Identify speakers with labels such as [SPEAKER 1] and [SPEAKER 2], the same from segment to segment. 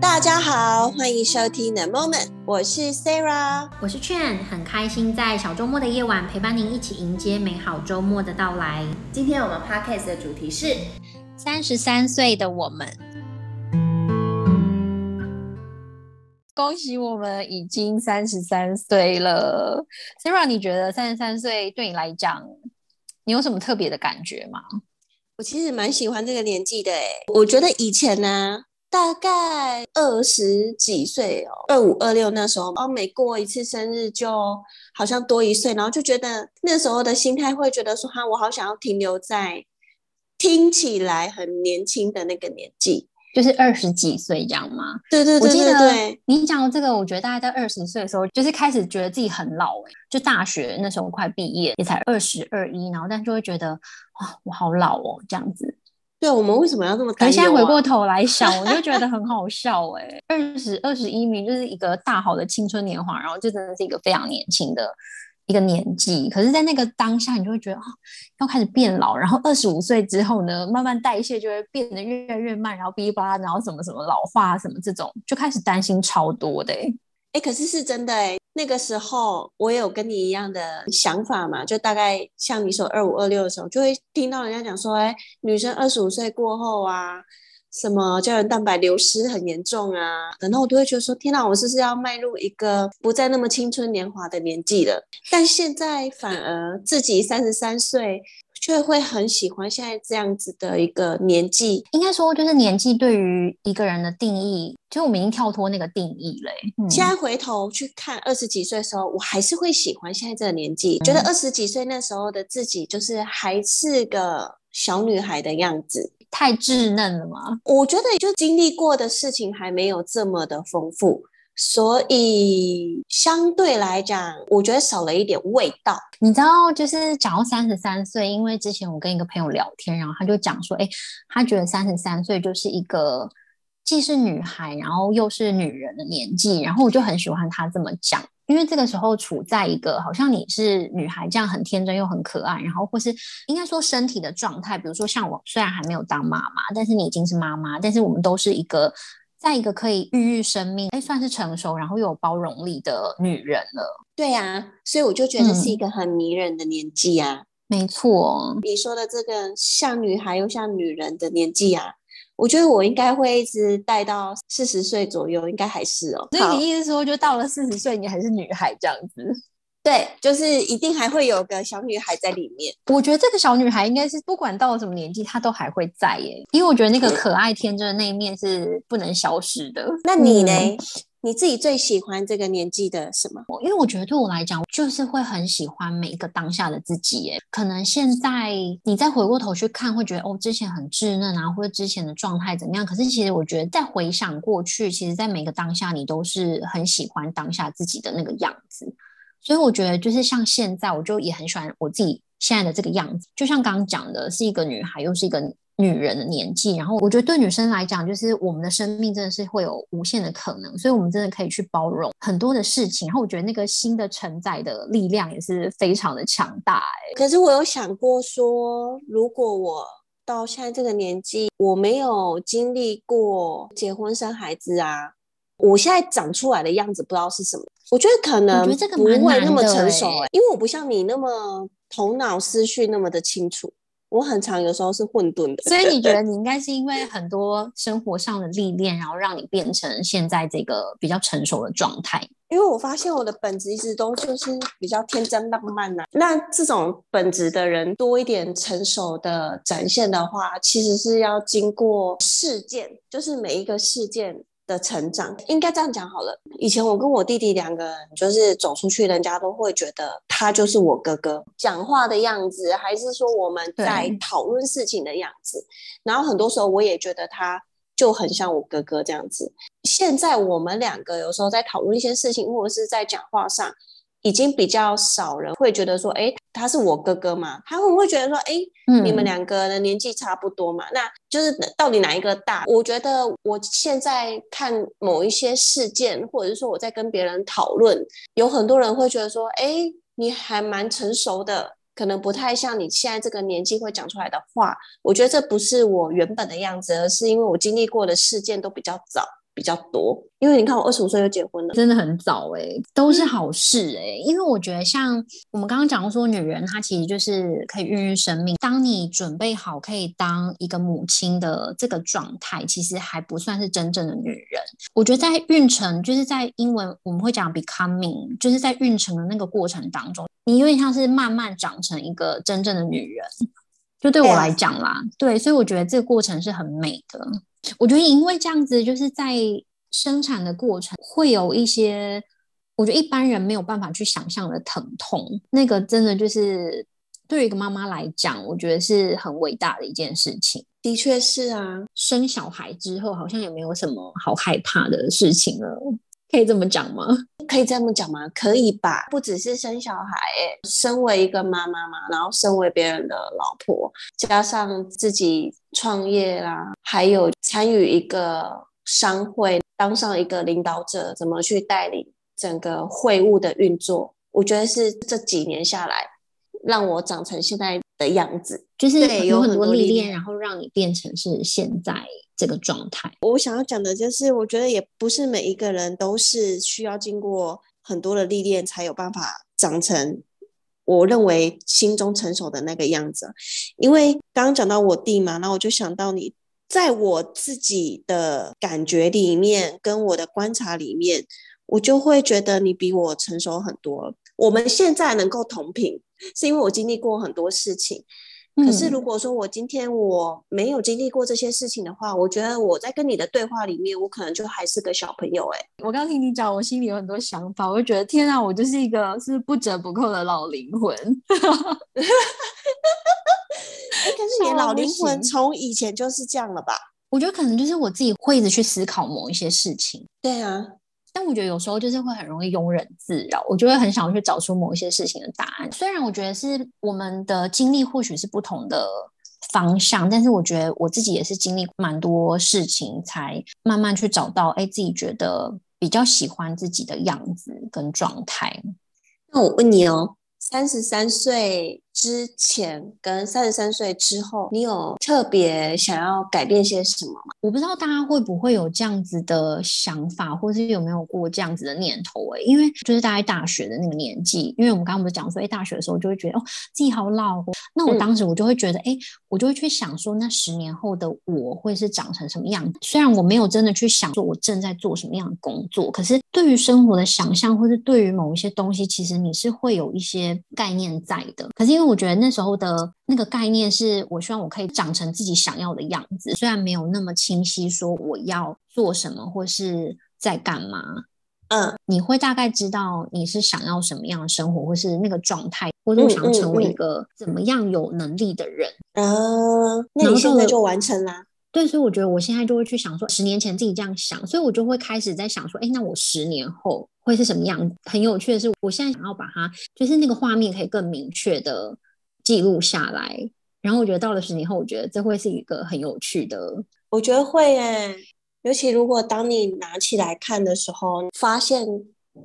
[SPEAKER 1] 大家好，欢迎收听 The Moment，我是 Sarah，
[SPEAKER 2] 我是 Chen，很开心在小周末的夜晚陪伴您一起迎接美好周末的到来。
[SPEAKER 3] 今天我们 Podcast 的主题是
[SPEAKER 2] 三十三岁的我们，
[SPEAKER 3] 恭喜我们已经三十三岁了。Sarah，你觉得三十三岁对你来讲，你有什么特别的感觉吗？
[SPEAKER 1] 我其实蛮喜欢这个年纪的诶，我觉得以前呢。大概二十几岁哦，二五二六那时候，哦，每过一次生日就好像多一岁，然后就觉得那时候的心态会觉得说，哈，我好想要停留在听起来很年轻的那个年纪，
[SPEAKER 3] 就是二十几岁这样吗？
[SPEAKER 1] 对对对对对。我记得
[SPEAKER 3] 你讲的这个，我觉得大概在二十岁的时候，就是开始觉得自己很老诶，就大学那时候快毕业，也才二十二一，然后但就会觉得，哇，我好老哦，这样子。
[SPEAKER 1] 对，我们为什么要这么担忧啊？
[SPEAKER 3] 现在回过头来想，我就觉得很好笑哎、欸。二十二十一名就是一个大好的青春年华，然后就真的是一个非常年轻的一个年纪。可是，在那个当下，你就会觉得啊，要开始变老。然后二十五岁之后呢，慢慢代谢就会变得越来越慢，然后哔哩吧啦，然后什么什么老化什么这种，就开始担心超多的哎、欸。
[SPEAKER 1] 哎，可是是真的哎。那个时候我有跟你一样的想法嘛，就大概像你说二五二六的时候，就会听到人家讲说，哎，女生二十五岁过后啊，什么胶原蛋白流失很严重啊，然后我都会觉得说，天哪，我是不是要迈入一个不再那么青春年华的年纪了？但现在反而自己三十三岁。却会很喜欢现在这样子的一个年纪，
[SPEAKER 3] 应该说就是年纪对于一个人的定义，就我们已经跳脱那个定义了。
[SPEAKER 1] 嗯、现在回头去看二十几岁的时候，我还是会喜欢现在这个年纪，嗯、觉得二十几岁那时候的自己就是还是个小女孩的样子，
[SPEAKER 3] 太稚嫩了吗？
[SPEAKER 1] 我觉得就经历过的事情还没有这么的丰富。所以相对来讲，我觉得少了一点味道。
[SPEAKER 3] 你知道，就是讲到三十三岁，因为之前我跟一个朋友聊天，然后他就讲说，哎，他觉得三十三岁就是一个既是女孩，然后又是女人的年纪。然后我就很喜欢他这么讲，因为这个时候处在一个好像你是女孩这样很天真又很可爱，然后或是应该说身体的状态，比如说像我虽然还没有当妈妈，但是你已经是妈妈，但是我们都是一个。在一个可以孕育生命，哎，算是成熟，然后又有包容力的女人了。
[SPEAKER 1] 对啊，所以我就觉得是一个很迷人的年纪啊。
[SPEAKER 3] 嗯，没错，
[SPEAKER 1] 你说的这个像女孩又像女人的年纪啊，我觉得我应该会一直带到四十岁左右，应该还是哦。
[SPEAKER 3] 所以你意思说，就到了四十岁，你还是女孩这样子？
[SPEAKER 1] 对，就是一定还会有个小女孩在里面。
[SPEAKER 3] 我觉得这个小女孩应该是不管到了什么年纪，她都还会在耶。因为我觉得那个可爱天真的那一面是不能消失的。
[SPEAKER 1] 那你呢？嗯、你自己最喜欢这个年纪的什么？
[SPEAKER 3] 因为我觉得对我来讲，就是会很喜欢每一个当下的自己耶。可能现在你再回过头去看，会觉得哦，之前很稚嫩啊，或者之前的状态怎么样？可是其实我觉得再回想过去，其实在每个当下，你都是很喜欢当下自己的那个样子。所以我觉得，就是像现在，我就也很喜欢我自己现在的这个样子。就像刚刚讲的，是一个女孩，又是一个女人的年纪。然后我觉得，对女生来讲，就是我们的生命真的是会有无限的可能，所以我们真的可以去包容很多的事情。然后我觉得，那个新的承载的力量也是非常的强大。哎，
[SPEAKER 1] 可是我有想过说，如果我到现在这个年纪，我没有经历过结婚生孩子啊，我现在长出来的样子不知道是什么。我觉得可能不会那么成熟哎、欸，因为我不像你那么头脑思绪那么的清楚，我很常有时候是混沌的。
[SPEAKER 3] 所以你觉得 你应该是因为很多生活上的历练，然后让你变成现在这个比较成熟的状态？
[SPEAKER 1] 因为我发现我的本质一直都就是比较天真浪漫呐、啊。那这种本质的人多一点成熟的展现的话，其实是要经过事件，就是每一个事件。的成长应该这样讲好了。以前我跟我弟弟两个人就是走出去，人家都会觉得他就是我哥哥，讲话的样子，还是说我们在讨论事情的样子。然后很多时候我也觉得他就很像我哥哥这样子。现在我们两个有时候在讨论一些事情，或者是在讲话上。已经比较少人会觉得说，哎，他是我哥哥嘛？他会不会觉得说，哎，你们两个的年纪差不多嘛？嗯、那就是到底哪一个大？我觉得我现在看某一些事件，或者是说我在跟别人讨论，有很多人会觉得说，哎，你还蛮成熟的，可能不太像你现在这个年纪会讲出来的话。我觉得这不是我原本的样子，而是因为我经历过的事件都比较早。比较多，因为你看我二十五岁就结婚了，
[SPEAKER 3] 真的很早哎、欸，都是好事哎、欸。嗯、因为我觉得像我们刚刚讲说，女人她其实就是可以孕育生命。当你准备好可以当一个母亲的这个状态，其实还不算是真正的女人。我觉得在孕程，就是在英文我们会讲 becoming，就是在孕程的那个过程当中，你有点像是慢慢长成一个真正的女人。就对我来讲啦，对，对，所以我觉得这个过程是很美的。我觉得因为这样子，就是在生产的过程会有一些，我觉得一般人没有办法去想象的疼痛。那个真的就是对于一个妈妈来讲，我觉得是很伟大的一件事情。
[SPEAKER 1] 的确是啊，
[SPEAKER 3] 生小孩之后好像也没有什么好害怕的事情了。可以这么讲吗？
[SPEAKER 1] 可以这么讲吗？可以吧。不只是生小孩，身为一个妈妈嘛，然后身为别人的老婆，加上自己创业啦，还有参与一个商会，当上一个领导者，怎么去带领整个会务的运作？我觉得是这几年下来，让我长成现在的样子，
[SPEAKER 3] 就是有很多历练，然后让你变成是现在。这个状态，
[SPEAKER 1] 我想要讲的就是，我觉得也不是每一个人都是需要经过很多的历练，才有办法长成我认为心中成熟的那个样子。因为刚刚讲到我弟嘛，然后我就想到你，在我自己的感觉里面，跟我的观察里面，我就会觉得你比我成熟很多。我们现在能够同频，是因为我经历过很多事情。可是，如果说我今天我没有经历过这些事情的话，我觉得我在跟你的对话里面，我可能就还是个小朋友。哎，我刚听你讲，我心里有很多想法，我就觉得天啊，我就是一个是不折不扣的老灵魂。哎，可是你老灵魂从以前就是这样了吧？
[SPEAKER 3] 我觉得可能就是我自己会一直去思考某一些事情。
[SPEAKER 1] 对啊。
[SPEAKER 3] 但我觉得有时候就是会很容易庸人自扰，我就会很想去找出某一些事情的答案。虽然我觉得是我们的经历或许是不同的方向，但是我觉得我自己也是经历蛮多事情，才慢慢去找到哎，自己觉得比较喜欢自己的样子跟状态。
[SPEAKER 1] 那我问你哦。三十三岁之前跟三十三岁之后，你有特别想要改变些什么吗？
[SPEAKER 3] 我不知道大家会不会有这样子的想法，或是有没有过这样子的念头？哎，因为就是大概大学的那个年纪，因为我们刚刚不是讲说，哎，大学的时候就会觉得哦，自己好老。那我当时我就会觉得，哎、嗯，我就会去想说，那十年后的我会是长成什么样子？虽然我没有真的去想说我正在做什么样的工作，可是对于生活的想象，或是对于某一些东西，其实你是会有一些。概念在的，可是因为我觉得那时候的那个概念是我希望我可以长成自己想要的样子，虽然没有那么清晰说我要做什么或是在干嘛，嗯，你会大概知道你是想要什么样的生活，或是那个状态，或者我想成为一个怎么样有能力的人，
[SPEAKER 1] 嗯，那你现在就完成啦。
[SPEAKER 3] 对，所以我觉得我现在就会去想说，十年前自己这样想，所以我就会开始在想说，哎，那我十年后会是什么样子？很有趣的是，我现在想要把它，就是那个画面可以更明确的记录下来。然后我觉得到了十年后，我觉得这会是一个很有趣的。
[SPEAKER 1] 我觉得会耶，尤其如果当你拿起来看的时候，发现。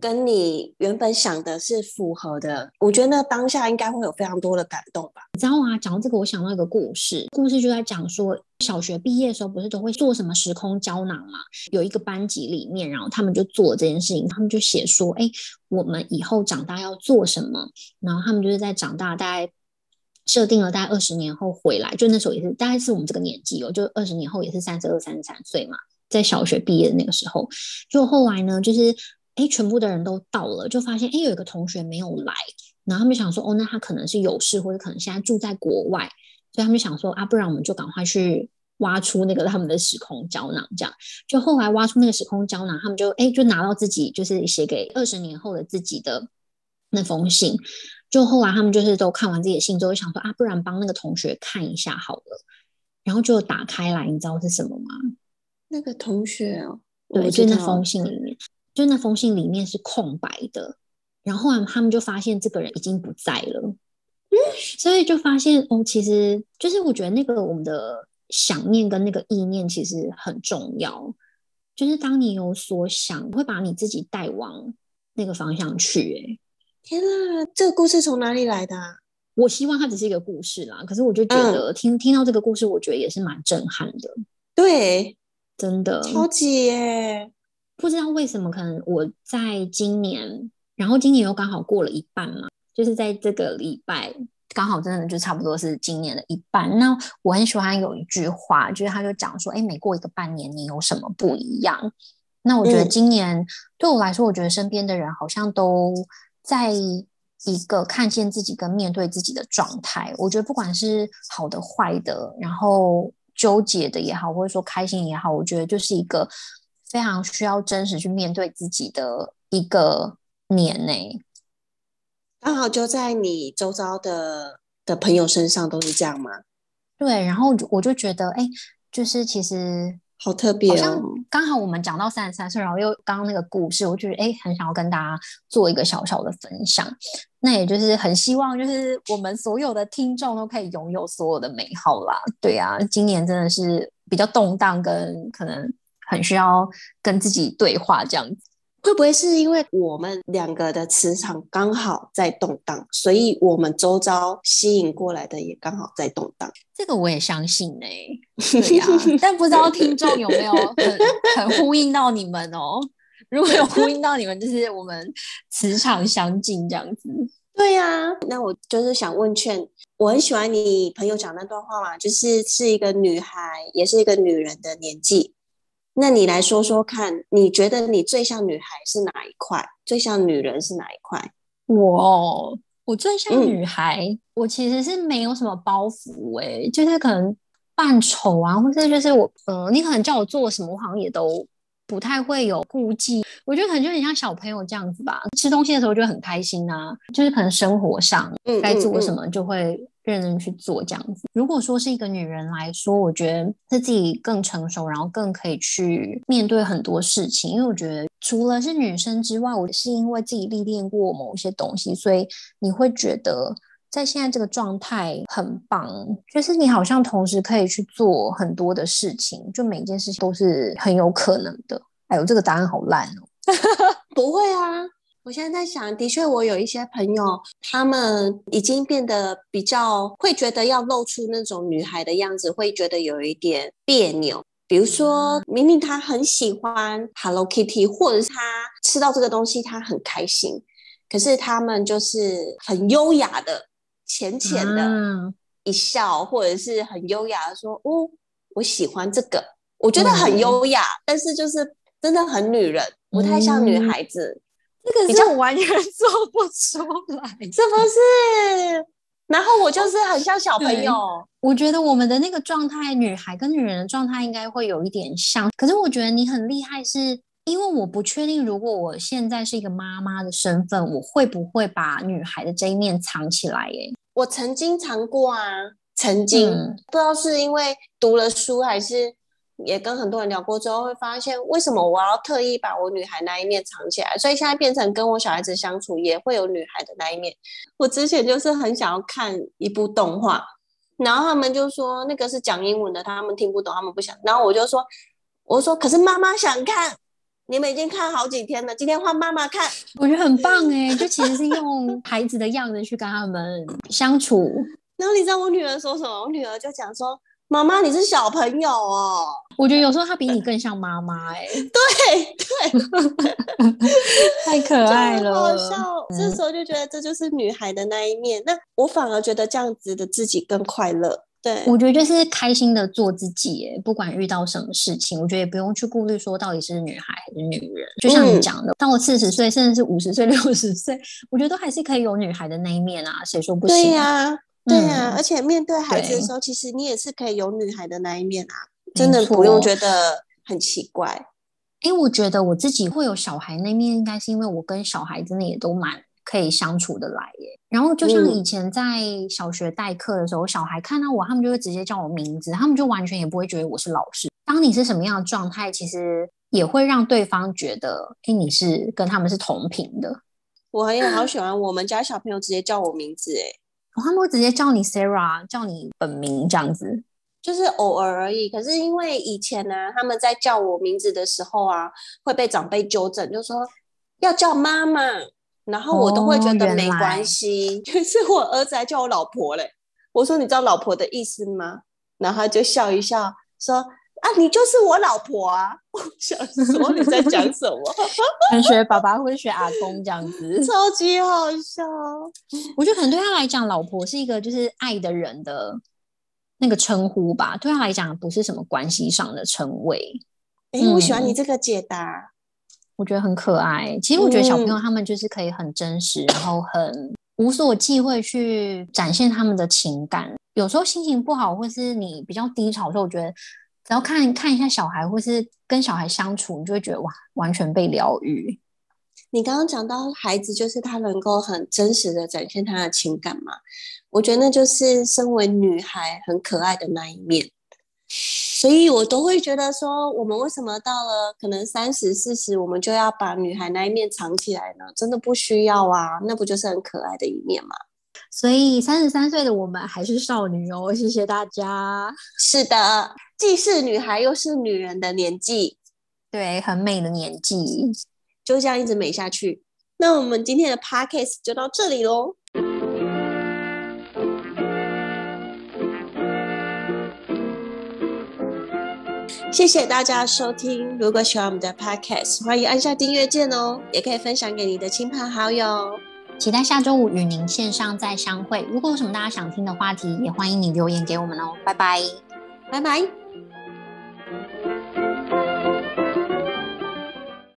[SPEAKER 1] 跟你原本想的是符合的，我觉得那当下应该会有非常多的感动吧。
[SPEAKER 3] 你知道啊，讲到这个，我想到一个故事，故事就在讲说，小学毕业的时候不是都会做什么时空胶囊嘛？有一个班级里面，然后他们就做这件事情，他们就写说，哎，我们以后长大要做什么？然后他们就是在长大，大概设定了大概二十年后回来，就那时候也是大概是我们这个年纪哦，就二十年后也是三十二、三十三岁嘛，在小学毕业的那个时候，就后来呢，就是。哎，全部的人都到了，就发现哎，有一个同学没有来，然后他们想说，哦，那他可能是有事，或者可能现在住在国外，所以他们想说啊，不然我们就赶快去挖出那个他们的时空胶囊，这样。就后来挖出那个时空胶囊，他们就哎，就拿到自己就是写给二十年后的自己的那封信。就后来他们就是都看完自己的信之后，想说啊，不然帮那个同学看一下好了，然后就打开来，你知道是什么吗？
[SPEAKER 1] 那个同学哦，
[SPEAKER 3] 对，就那封信里面。就那封信里面是空白的，然后啊，他们就发现这个人已经不在了，嗯，所以就发现哦，其实就是我觉得那个我们的想念跟那个意念其实很重要，就是当你有所想，会把你自己带往那个方向去。哎，
[SPEAKER 1] 天啊，这个故事从哪里来的啊？
[SPEAKER 3] 我希望它只是一个故事啦，可是我就觉得听、嗯、听到这个故事，我觉得也是蛮震撼的。
[SPEAKER 1] 对。
[SPEAKER 3] 真的
[SPEAKER 1] 超级耶！
[SPEAKER 3] 不知道为什么，可能我在今年，然后今年又刚好过了一半嘛，就是在这个礼拜。刚好真的就差不多是今年的一半。那我很喜欢有一句话，就是他就讲说：“哎，每过一个半年，你有什么不一样？”那我觉得今年、嗯、对我来说，我觉得身边的人好像都在一个看见自己跟面对自己的状态。我觉得不管是好的、坏的，然后纠结的也好，或者说开心也好，我觉得就是一个非常需要真实去面对自己的一个年内。
[SPEAKER 1] 刚好就在你周遭的的朋友身上都是这样吗？
[SPEAKER 3] 对，然后我就觉得，哎，就是其实
[SPEAKER 1] 好特别哦。
[SPEAKER 3] 好像刚好我们讲到三十三岁，然后又刚刚那个故事，我就觉得，哎，很想要跟大家做一个小小的分享。那也就是很希望，就是我们所有的听众都可以拥有所有的美好啦。对啊，今年真的是比较动荡，跟可能很需要跟自己对话这样子。
[SPEAKER 1] 会不会是因为我们两个的磁场刚好在动荡，所以我们周遭吸引过来的也刚好在动荡？
[SPEAKER 3] 这个我也相信呢、欸。对呀、啊，但不知道听众有没有很很呼应到你们哦？如果有呼应到你们，就是我们磁场相近这样子。
[SPEAKER 1] 对呀、啊，那我就是想问劝，我很喜欢你朋友讲那段话嘛，就是是一个女孩，也是一个女人的年纪。那你来说说看，你觉得你最像女孩是哪一块？最像女人是哪一块？
[SPEAKER 3] 我我最像女孩，嗯、我其实是没有什么包袱哎、欸，就是可能扮丑啊，或者就是我呃，你可能叫我做什么，我好像也都不太会有顾忌。我觉得可能就很像小朋友这样子吧，吃东西的时候就很开心啊，就是可能生活上该做什么就会。认真去做这样子。如果说是一个女人来说，我觉得是自己更成熟，然后更可以去面对很多事情。因为我觉得除了是女生之外，我是因为自己历练过某些东西，所以你会觉得在现在这个状态很棒，就是你好像同时可以去做很多的事情，就每件事情都是很有可能的。哎呦，这个答案好烂哦！
[SPEAKER 1] 不会啊。我现在在想，的确，我有一些朋友，他们已经变得比较会觉得要露出那种女孩的样子，会觉得有一点别扭。比如说，明明他很喜欢 Hello Kitty，或者是他吃到这个东西他很开心，可是他们就是很优雅的、浅浅的一笑，或者是很优雅的说：“哦，我喜欢这个。”我觉得很优雅，但是就是真的很女人，不太像女孩子。
[SPEAKER 3] 这个是我完全 做不出来，
[SPEAKER 1] 是不是？然后我就是很像小朋友。
[SPEAKER 3] 我觉得我们的那个状态，女孩跟女人的状态应该会有一点像。可是我觉得你很厉害是，是因为我不确定，如果我现在是一个妈妈的身份，我会不会把女孩的这一面藏起来？耶，
[SPEAKER 1] 我曾经藏过啊，曾经、嗯、不知道是因为读了书还是。也跟很多人聊过之后，会发现为什么我要特意把我女孩那一面藏起来？所以现在变成跟我小孩子相处也会有女孩的那一面。我之前就是很想要看一部动画，然后他们就说那个是讲英文的，他们听不懂，他们不想。然后我就说，我说可是妈妈想看，你们已经看好几天了，今天换妈妈看，
[SPEAKER 3] 我觉得很棒哎，就其实是用孩子的样子去跟他们相处。
[SPEAKER 1] 然后你知道我女儿说什么？我女儿就讲说。妈妈，你是小朋友哦。
[SPEAKER 3] 我觉得有时候他比你更像妈妈哎。
[SPEAKER 1] 对对，
[SPEAKER 3] 太可爱了，
[SPEAKER 1] 好笑。嗯、这时候就觉得这就是女孩的那一面。那我反而觉得这样子的自己更快乐。对，
[SPEAKER 3] 我觉得就是开心的做自己。哎，不管遇到什么事情，我觉得也不用去顾虑说到底是女孩还是女人。就像你讲的，当、嗯、我四十岁，甚至是五十岁、六十岁，我觉得都还是可以有女孩的那一面啊。谁说不行？
[SPEAKER 1] 对呀、啊。对啊，嗯、而且面对孩子的时候，其实你也是可以有女孩的那一面啊，真的不用觉得很奇怪。
[SPEAKER 3] 哎，我觉得我自己会有小孩那面，应该是因为我跟小孩真的也都蛮可以相处的来耶。然后就像以前在小学代课的时候，嗯、小孩看到我，他们就会直接叫我名字，他们就完全也不会觉得我是老师。当你是什么样的状态，其实也会让对方觉得，哎，你是跟他们是同频的。
[SPEAKER 1] 我也好 喜欢我们家小朋友直接叫我名字，哎。
[SPEAKER 3] 他们会直接叫你 Sarah，叫你本名这样子，
[SPEAKER 1] 就是偶尔而已。可是因为以前呢、啊，他们在叫我名字的时候啊，会被长辈纠正，就说要叫妈妈，然后我都会觉得没关系。哦、可是我儿子还叫我老婆嘞，我说你知道老婆的意思吗？然后他就笑一笑说啊，你就是我老婆啊！我想说你在讲什么？
[SPEAKER 3] 很学爸爸会学阿公这样子，
[SPEAKER 1] 超级好笑。
[SPEAKER 3] 我觉得可能对他来讲，老婆是一个就是爱的人的那个称呼吧。对他来讲，不是什么关系上的称谓。
[SPEAKER 1] 哎、欸，我喜欢你这个解答、嗯，
[SPEAKER 3] 我觉得很可爱。其实我觉得小朋友他们就是可以很真实，然后很无所忌讳去展现他们的情感。有时候心情不好，或是你比较低潮的时候，我觉得。然后看看一下小孩，或是跟小孩相处，你就会觉得哇，完全被疗愈。
[SPEAKER 1] 你刚刚讲到孩子，就是他能够很真实的展现他的情感嘛？我觉得那就是身为女孩很可爱的那一面。所以我都会觉得说，我们为什么到了可能三十四十，我们就要把女孩那一面藏起来呢？真的不需要啊，那不就是很可爱的一面吗？
[SPEAKER 3] 所以三十三岁的我们还是少女哦，谢谢大家。
[SPEAKER 1] 是的。既是女孩又是女人的年纪，
[SPEAKER 3] 对，很美的年纪，
[SPEAKER 1] 就这样一直美下去。那我们今天的 podcast 就到这里喽。谢谢大家收听。如果喜欢我们的 podcast，欢迎按下订阅键哦，也可以分享给你的亲朋好友。
[SPEAKER 3] 期待下周五与您线上再相会。如果有什么大家想听的话题，也欢迎你留言给我们哦。拜拜，
[SPEAKER 1] 拜拜。